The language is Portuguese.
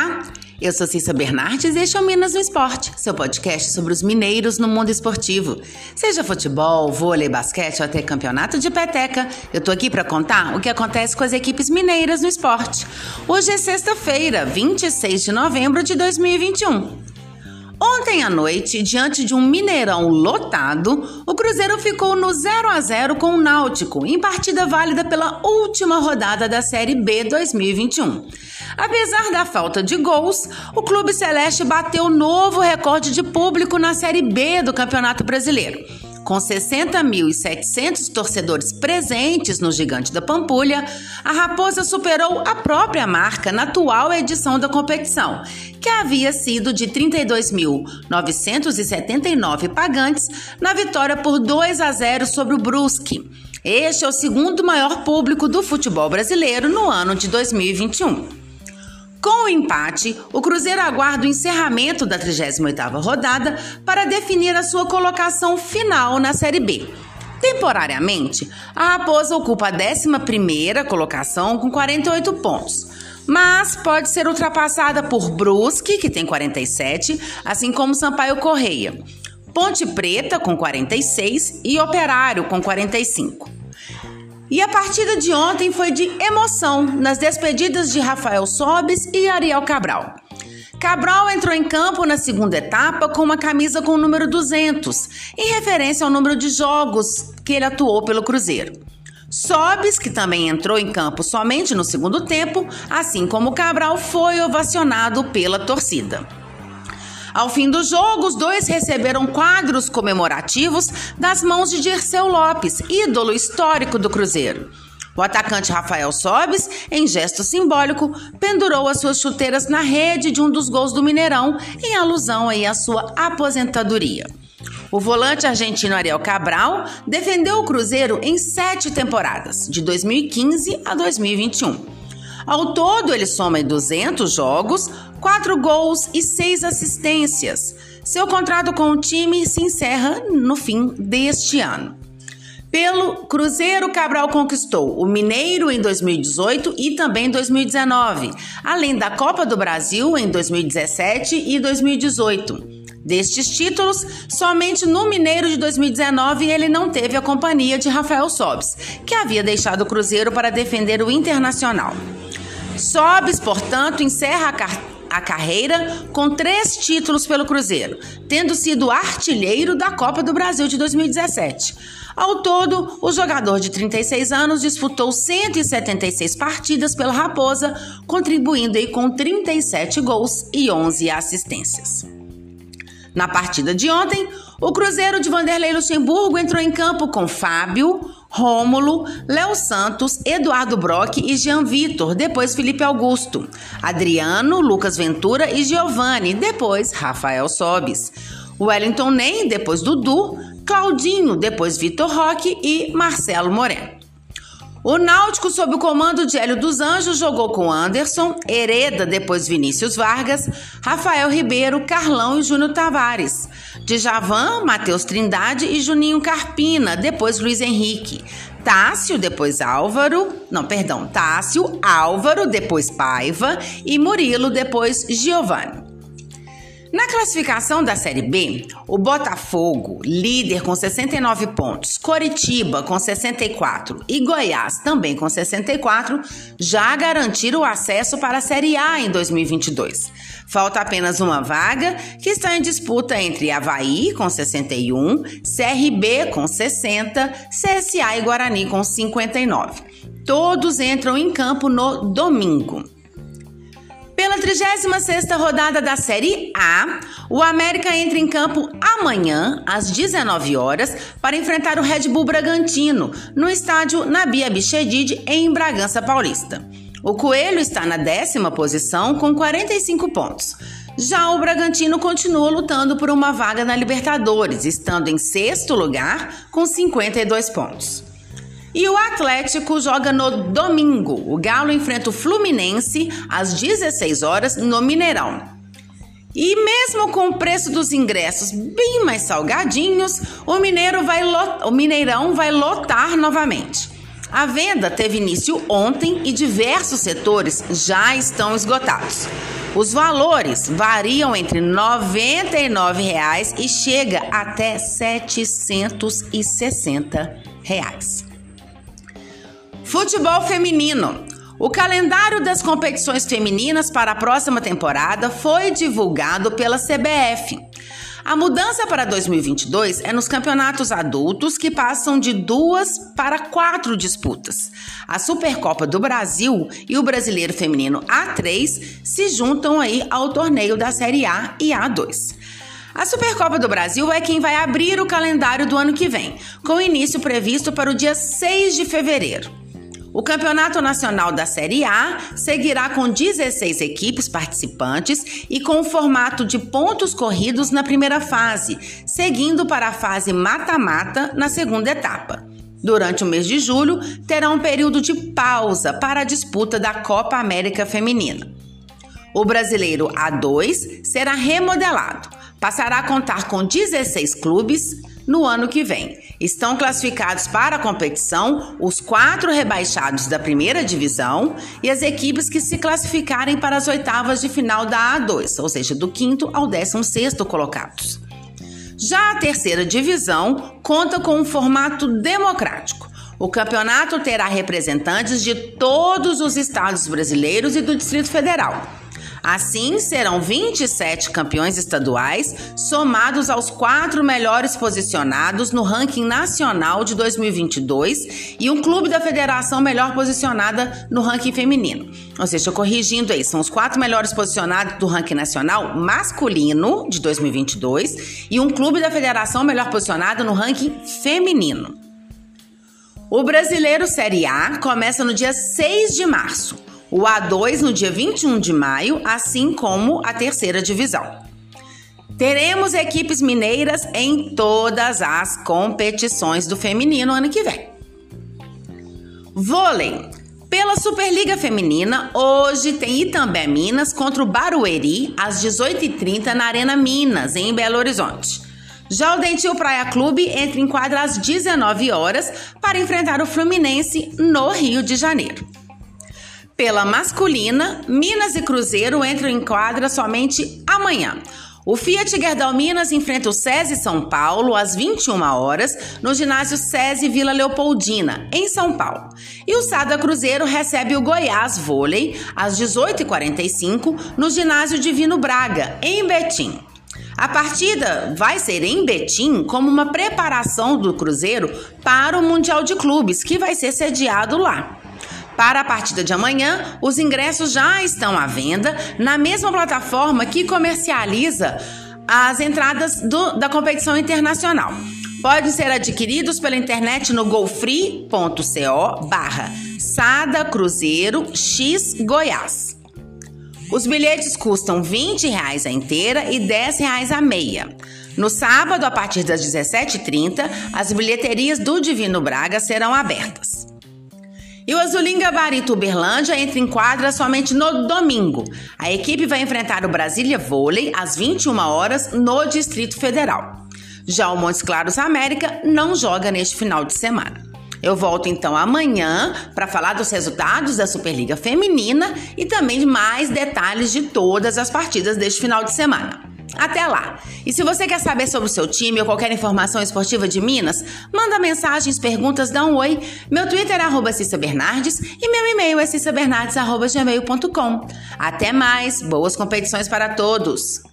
Olá, eu sou Cissa Bernardes e este é o Minas no Esporte, seu podcast sobre os mineiros no mundo esportivo. Seja futebol, vôlei, basquete ou até campeonato de peteca, eu tô aqui para contar o que acontece com as equipes mineiras no esporte. Hoje é sexta-feira, 26 de novembro de 2021. Ontem à noite, diante de um Mineirão lotado, o Cruzeiro ficou no 0 a 0 com o Náutico, em partida válida pela última rodada da Série B 2021. Apesar da falta de gols, o Clube Celeste bateu novo recorde de público na Série B do Campeonato Brasileiro. Com 60.700 torcedores presentes no Gigante da Pampulha, a Raposa superou a própria marca na atual edição da competição, que havia sido de 32.979 pagantes na vitória por 2 a 0 sobre o Brusque. Este é o segundo maior público do futebol brasileiro no ano de 2021. Com o empate, o Cruzeiro aguarda o encerramento da 38ª rodada para definir a sua colocação final na Série B. Temporariamente, a Raposa ocupa a 11ª colocação com 48 pontos, mas pode ser ultrapassada por Brusque, que tem 47, assim como Sampaio Correia, Ponte Preta com 46 e Operário com 45. E a partida de ontem foi de emoção nas despedidas de Rafael Sobes e Ariel Cabral. Cabral entrou em campo na segunda etapa com uma camisa com o número 200, em referência ao número de jogos que ele atuou pelo Cruzeiro. Sobes, que também entrou em campo somente no segundo tempo, assim como Cabral, foi ovacionado pela torcida. Ao fim do jogo, os dois receberam quadros comemorativos das mãos de Dirceu Lopes, ídolo histórico do Cruzeiro. O atacante Rafael Sobes, em gesto simbólico, pendurou as suas chuteiras na rede de um dos gols do Mineirão, em alusão aí à sua aposentadoria. O volante argentino Ariel Cabral defendeu o Cruzeiro em sete temporadas, de 2015 a 2021. Ao todo, ele soma 200 jogos, 4 gols e 6 assistências. Seu contrato com o time se encerra no fim deste ano. Pelo Cruzeiro, Cabral conquistou o Mineiro em 2018 e também em 2019, além da Copa do Brasil em 2017 e 2018. Destes títulos, somente no Mineiro de 2019 ele não teve a companhia de Rafael Sobes, que havia deixado o Cruzeiro para defender o Internacional. Sobes, portanto, encerra a, car a carreira com três títulos pelo Cruzeiro, tendo sido artilheiro da Copa do Brasil de 2017. Ao todo, o jogador de 36 anos disputou 176 partidas pela Raposa, contribuindo aí com 37 gols e 11 assistências. Na partida de ontem, o Cruzeiro de Vanderlei Luxemburgo entrou em campo com Fábio, Rômulo, Léo Santos, Eduardo Brock e Jean Vitor, depois Felipe Augusto, Adriano, Lucas Ventura e Giovanni, depois Rafael Sobis, Wellington Nem, depois Dudu, Claudinho, depois Vitor Roque e Marcelo Moreno. O Náutico, sob o comando de Hélio dos Anjos, jogou com Anderson, Hereda, depois Vinícius Vargas, Rafael Ribeiro, Carlão e Júnior Tavares. Djavan, Matheus Trindade e Juninho Carpina, depois Luiz Henrique. Tássio, depois Álvaro, não, perdão, Tássio, Álvaro, depois Paiva e Murilo, depois Giovanni. Na classificação da Série B, o Botafogo, líder com 69 pontos, Coritiba com 64 e Goiás também com 64, já garantiram o acesso para a Série A em 2022. Falta apenas uma vaga que está em disputa entre Havaí com 61, CRB com 60, CSA e Guarani com 59. Todos entram em campo no domingo. Pela 36ª rodada da Série A, o América entra em campo amanhã, às 19 horas, para enfrentar o Red Bull Bragantino, no estádio Nabi Abichedid, em Bragança Paulista. O Coelho está na décima posição com 45 pontos. Já o Bragantino continua lutando por uma vaga na Libertadores, estando em sexto lugar com 52 pontos. E o Atlético joga no domingo. O Galo enfrenta o Fluminense às 16 horas no Mineirão. E mesmo com o preço dos ingressos bem mais salgadinhos, o, Mineiro vai o Mineirão vai lotar novamente. A venda teve início ontem e diversos setores já estão esgotados. Os valores variam entre 99 reais e chega até 760 reais. Futebol feminino. O calendário das competições femininas para a próxima temporada foi divulgado pela CBF. A mudança para 2022 é nos campeonatos adultos que passam de duas para quatro disputas. A Supercopa do Brasil e o Brasileiro Feminino A3 se juntam aí ao torneio da Série A e A2. A Supercopa do Brasil é quem vai abrir o calendário do ano que vem, com início previsto para o dia 6 de fevereiro. O Campeonato Nacional da Série A seguirá com 16 equipes participantes e com o formato de pontos corridos na primeira fase, seguindo para a fase mata-mata na segunda etapa. Durante o mês de julho, terá um período de pausa para a disputa da Copa América Feminina. O brasileiro A2 será remodelado, passará a contar com 16 clubes, no ano que vem. Estão classificados para a competição os quatro rebaixados da primeira divisão e as equipes que se classificarem para as oitavas de final da A2, ou seja, do quinto ao décimo sexto colocados. Já a terceira divisão conta com um formato democrático. O campeonato terá representantes de todos os estados brasileiros e do Distrito Federal. Assim, serão 27 campeões estaduais, somados aos quatro melhores posicionados no ranking nacional de 2022 e um clube da federação melhor posicionada no ranking feminino. Ou seja, corrigindo aí, são os quatro melhores posicionados do ranking nacional masculino de 2022 e um clube da federação melhor posicionado no ranking feminino. O Brasileiro Série A começa no dia 6 de março o A2 no dia 21 de maio, assim como a terceira divisão. Teremos equipes mineiras em todas as competições do feminino ano que vem. Vôlei. Pela Superliga Feminina, hoje tem Itambé Minas contra o Barueri às 18h30 na Arena Minas, em Belo Horizonte. Já o Dentil Praia Clube entra em quadra às 19 horas para enfrentar o Fluminense no Rio de Janeiro. Pela masculina, Minas e Cruzeiro entram em quadra somente amanhã. O Fiat Gerdau Minas enfrenta o SESI São Paulo às 21 horas no ginásio SESI Vila Leopoldina, em São Paulo. E o Sada Cruzeiro recebe o Goiás Vôlei às 18h45 no ginásio Divino Braga, em Betim. A partida vai ser em Betim como uma preparação do Cruzeiro para o Mundial de Clubes, que vai ser sediado lá. Para a partida de amanhã, os ingressos já estão à venda na mesma plataforma que comercializa as entradas do, da competição internacional. Podem ser adquiridos pela internet no golfree.co barra Sada Cruzeiro X Goiás. Os bilhetes custam 20 reais a inteira e 10 reais a meia. No sábado, a partir das 17h30, as bilheterias do Divino Braga serão abertas. E o Azulim Gabarito Uberlândia entra em quadra somente no domingo. A equipe vai enfrentar o Brasília Vôlei às 21 horas no Distrito Federal. Já o Montes Claros América não joga neste final de semana. Eu volto então amanhã para falar dos resultados da Superliga Feminina e também de mais detalhes de todas as partidas deste final de semana. Até lá! E se você quer saber sobre o seu time ou qualquer informação esportiva de Minas, manda mensagens, perguntas, dá um oi. Meu Twitter é arroba Cissa Bernardes e meu e-mail é cissabernardes.gmail.com. Até mais! Boas competições para todos!